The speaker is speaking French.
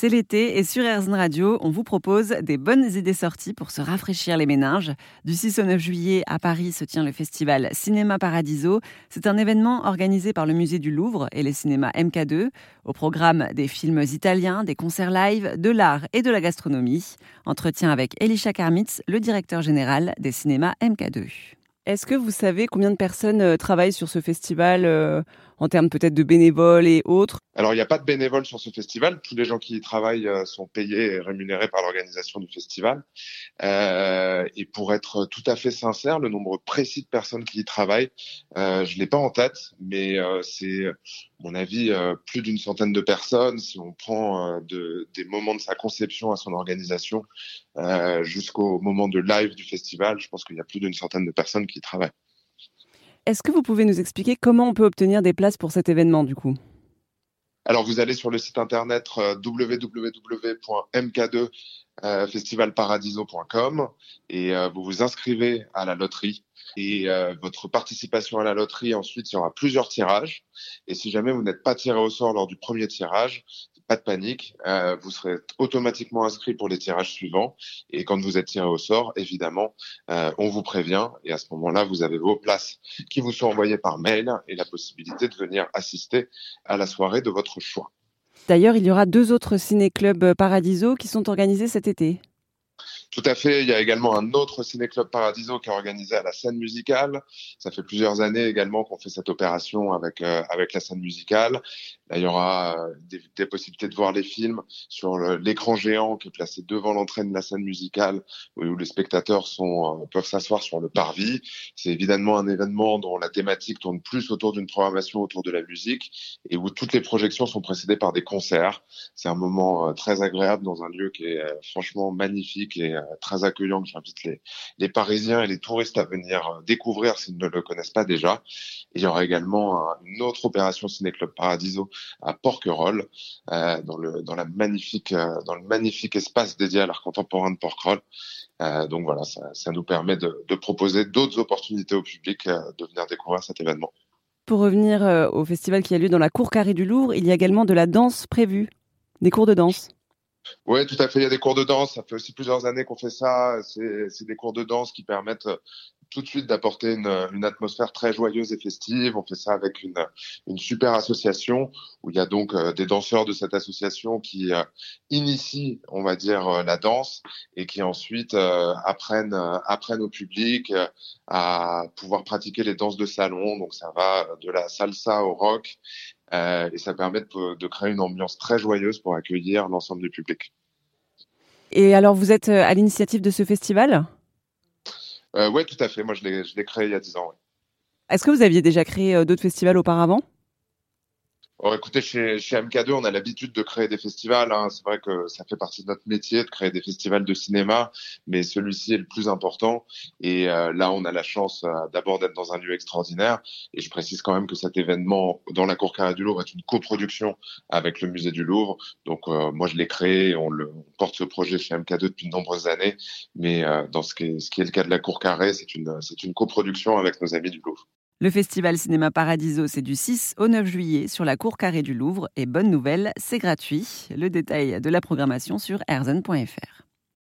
C'est l'été et sur RZN Radio, on vous propose des bonnes idées sorties pour se rafraîchir les méninges. Du 6 au 9 juillet, à Paris, se tient le festival Cinéma Paradiso. C'est un événement organisé par le musée du Louvre et les cinémas MK2. Au programme des films italiens, des concerts live, de l'art et de la gastronomie. Entretien avec Elisha Karmitz, le directeur général des cinémas MK2. Est-ce que vous savez combien de personnes euh, travaillent sur ce festival euh, en termes peut-être de bénévoles et autres Alors, il n'y a pas de bénévoles sur ce festival. Tous les gens qui y travaillent euh, sont payés et rémunérés par l'organisation du festival. Euh, et pour être tout à fait sincère, le nombre précis de personnes qui y travaillent, euh, je l'ai pas en tête, mais c'est, mon avis, plus d'une centaine de personnes. Si on prend de, des moments de sa conception à son organisation jusqu'au moment de live du festival, je pense qu'il y a plus d'une centaine de personnes qui y travaillent. Est-ce que vous pouvez nous expliquer comment on peut obtenir des places pour cet événement du coup? Alors, vous allez sur le site internet euh, www.mk2festivalparadiso.com et euh, vous vous inscrivez à la loterie. Et euh, votre participation à la loterie, ensuite, il y aura plusieurs tirages. Et si jamais vous n'êtes pas tiré au sort lors du premier tirage, pas de panique, euh, vous serez automatiquement inscrit pour les tirages suivants. Et quand vous êtes tiré au sort, évidemment, euh, on vous prévient. Et à ce moment-là, vous avez vos places qui vous sont envoyées par mail et la possibilité de venir assister à la soirée de votre choix. D'ailleurs, il y aura deux autres ciné-clubs Paradiso qui sont organisés cet été. Tout à fait. Il y a également un autre ciné-club Paradiso qui est organisé à la scène musicale. Ça fait plusieurs années également qu'on fait cette opération avec euh, avec la scène musicale. Là, il y aura euh, des, possibilités de voir les films sur l'écran géant qui est placé devant l'entrée de la scène musicale où les spectateurs sont euh, peuvent s'asseoir sur le parvis. C'est évidemment un événement dont la thématique tourne plus autour d'une programmation autour de la musique et où toutes les projections sont précédées par des concerts. C'est un moment très agréable dans un lieu qui est franchement magnifique et euh, très accueillant j'invite les, les Parisiens et les touristes à venir euh, découvrir s'ils ne le connaissent pas déjà. il y aura également une autre opération Ciné Club Paradiso à Porquerolles, euh, dans, le, dans, la magnifique, dans le magnifique espace dédié à l'art contemporain de Porquerolles. donc voilà, ça, ça, nous permet de, de proposer d'autres opportunités au public de venir découvrir cet événement. Pour revenir au festival qui a lieu dans la cour carrée du Louvre, il y a également de la danse prévue, des cours de danse. Oui, tout à fait. Il y a des cours de danse. Ça fait aussi plusieurs années qu'on fait ça. C'est des cours de danse qui permettent euh, tout de suite d'apporter une, atmosphère très joyeuse et festive. On fait ça avec une, super association où il y a donc euh, des danseurs de cette association qui euh, initient, on va dire, la danse et qui ensuite apprennent, apprennent au public à pouvoir pratiquer les danses de salon. Donc ça va de la salsa au rock et ça permet de, de, créer une ambiance très joyeuse pour accueillir l'ensemble du public. Et alors, vous êtes euh, à l'initiative de ce festival? Euh, Oui, tout à fait. Moi, je l'ai créé il y a 10 ans. Ouais. Est-ce que vous aviez déjà créé euh, d'autres festivals auparavant? Oh, écoutez, chez, chez MK2, on a l'habitude de créer des festivals. Hein. C'est vrai que ça fait partie de notre métier de créer des festivals de cinéma, mais celui-ci est le plus important. Et euh, là, on a la chance euh, d'abord d'être dans un lieu extraordinaire. Et je précise quand même que cet événement dans la Cour Carrée du Louvre est une coproduction avec le Musée du Louvre. Donc, euh, moi, je l'ai créé. On, le, on porte ce projet chez MK2 depuis de nombreuses années. Mais euh, dans ce qui, est, ce qui est le cas de la Cour Carrée, c'est une, c'est une coproduction avec nos amis du Louvre. Le festival Cinéma Paradiso, c'est du 6 au 9 juillet sur la cour carrée du Louvre. Et bonne nouvelle, c'est gratuit. Le détail de la programmation sur erzen.fr.